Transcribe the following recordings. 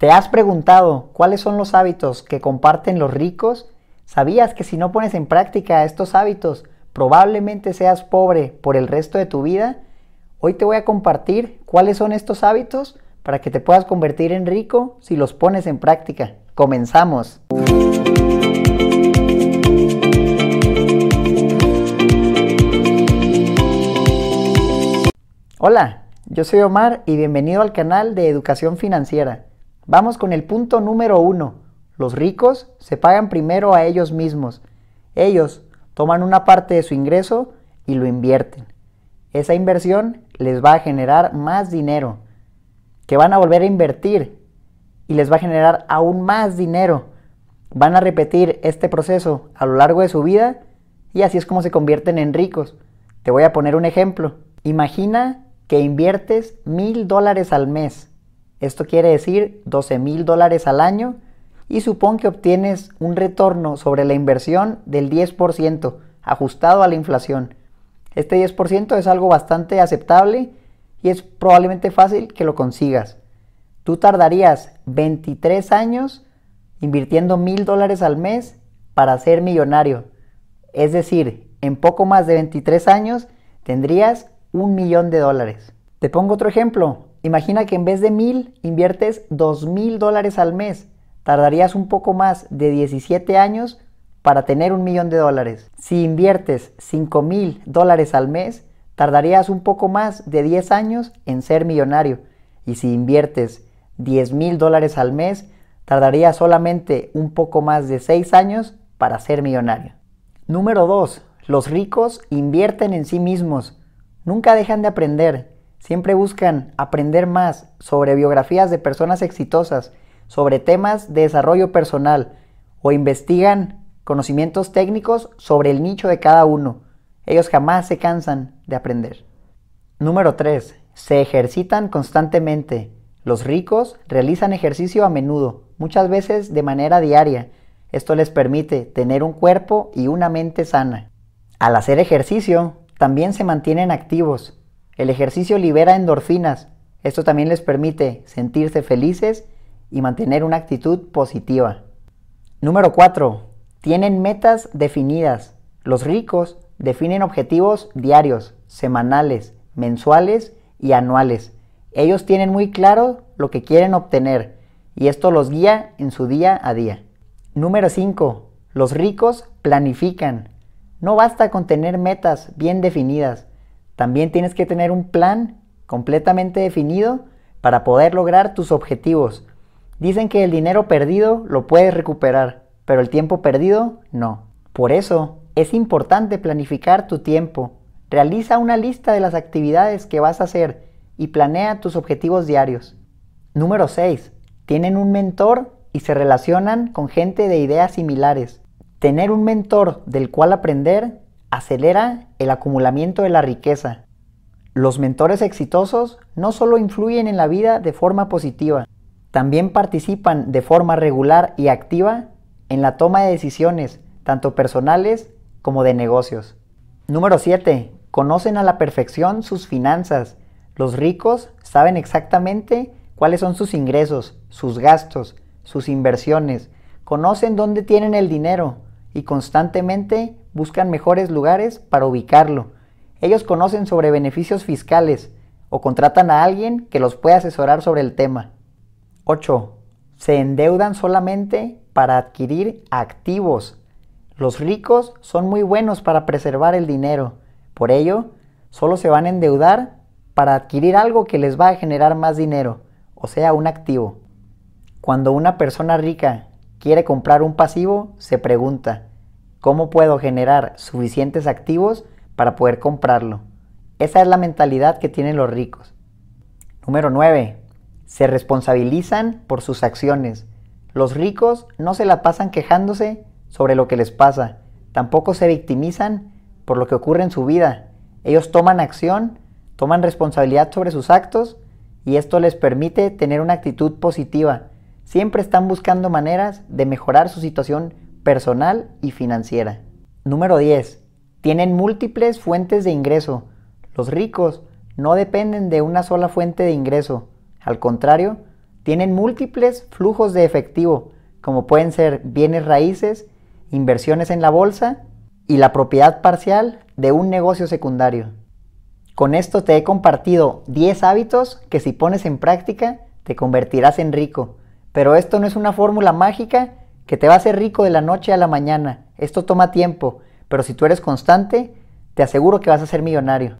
¿Te has preguntado cuáles son los hábitos que comparten los ricos? ¿Sabías que si no pones en práctica estos hábitos, probablemente seas pobre por el resto de tu vida? Hoy te voy a compartir cuáles son estos hábitos para que te puedas convertir en rico si los pones en práctica. Comenzamos. Hola, yo soy Omar y bienvenido al canal de Educación Financiera. Vamos con el punto número uno. Los ricos se pagan primero a ellos mismos. Ellos toman una parte de su ingreso y lo invierten. Esa inversión les va a generar más dinero, que van a volver a invertir y les va a generar aún más dinero. Van a repetir este proceso a lo largo de su vida y así es como se convierten en ricos. Te voy a poner un ejemplo. Imagina que inviertes mil dólares al mes esto quiere decir 12 mil dólares al año y supón que obtienes un retorno sobre la inversión del 10% ajustado a la inflación. Este 10% es algo bastante aceptable y es probablemente fácil que lo consigas. Tú tardarías 23 años invirtiendo mil dólares al mes para ser millonario. Es decir, en poco más de 23 años tendrías un millón de dólares. Te pongo otro ejemplo. Imagina que en vez de mil inviertes dos mil dólares al mes. Tardarías un poco más de 17 años para tener un millón de dólares. Si inviertes cinco mil dólares al mes, tardarías un poco más de 10 años en ser millonario. Y si inviertes 10 mil dólares al mes, tardarías solamente un poco más de 6 años para ser millonario. Número 2. Los ricos invierten en sí mismos. Nunca dejan de aprender siempre buscan aprender más sobre biografías de personas exitosas, sobre temas de desarrollo personal o investigan conocimientos técnicos sobre el nicho de cada uno. Ellos jamás se cansan de aprender. Número 3. Se ejercitan constantemente. Los ricos realizan ejercicio a menudo, muchas veces de manera diaria. Esto les permite tener un cuerpo y una mente sana. Al hacer ejercicio, también se mantienen activos, el ejercicio libera endorfinas. Esto también les permite sentirse felices y mantener una actitud positiva. Número 4. Tienen metas definidas. Los ricos definen objetivos diarios, semanales, mensuales y anuales. Ellos tienen muy claro lo que quieren obtener y esto los guía en su día a día. Número 5. Los ricos planifican. No basta con tener metas bien definidas. También tienes que tener un plan completamente definido para poder lograr tus objetivos. Dicen que el dinero perdido lo puedes recuperar, pero el tiempo perdido no. Por eso es importante planificar tu tiempo. Realiza una lista de las actividades que vas a hacer y planea tus objetivos diarios. Número 6. Tienen un mentor y se relacionan con gente de ideas similares. Tener un mentor del cual aprender acelera el acumulamiento de la riqueza. Los mentores exitosos no solo influyen en la vida de forma positiva, también participan de forma regular y activa en la toma de decisiones, tanto personales como de negocios. Número 7. Conocen a la perfección sus finanzas. Los ricos saben exactamente cuáles son sus ingresos, sus gastos, sus inversiones. Conocen dónde tienen el dinero y constantemente buscan mejores lugares para ubicarlo. Ellos conocen sobre beneficios fiscales o contratan a alguien que los pueda asesorar sobre el tema. 8. Se endeudan solamente para adquirir activos. Los ricos son muy buenos para preservar el dinero. Por ello, solo se van a endeudar para adquirir algo que les va a generar más dinero, o sea, un activo. Cuando una persona rica quiere comprar un pasivo, se pregunta, ¿Cómo puedo generar suficientes activos para poder comprarlo? Esa es la mentalidad que tienen los ricos. Número 9. Se responsabilizan por sus acciones. Los ricos no se la pasan quejándose sobre lo que les pasa. Tampoco se victimizan por lo que ocurre en su vida. Ellos toman acción, toman responsabilidad sobre sus actos y esto les permite tener una actitud positiva. Siempre están buscando maneras de mejorar su situación personal y financiera. Número 10. Tienen múltiples fuentes de ingreso. Los ricos no dependen de una sola fuente de ingreso. Al contrario, tienen múltiples flujos de efectivo, como pueden ser bienes raíces, inversiones en la bolsa y la propiedad parcial de un negocio secundario. Con esto te he compartido 10 hábitos que si pones en práctica te convertirás en rico. Pero esto no es una fórmula mágica que te va a hacer rico de la noche a la mañana. Esto toma tiempo, pero si tú eres constante, te aseguro que vas a ser millonario.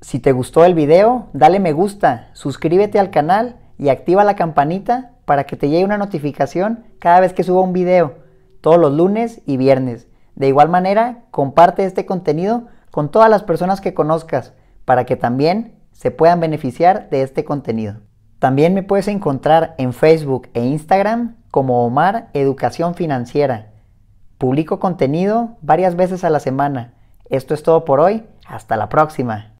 Si te gustó el video, dale me gusta, suscríbete al canal y activa la campanita para que te llegue una notificación cada vez que suba un video, todos los lunes y viernes. De igual manera, comparte este contenido con todas las personas que conozcas para que también se puedan beneficiar de este contenido. También me puedes encontrar en Facebook e Instagram como Omar Educación Financiera. Publico contenido varias veces a la semana. Esto es todo por hoy. Hasta la próxima.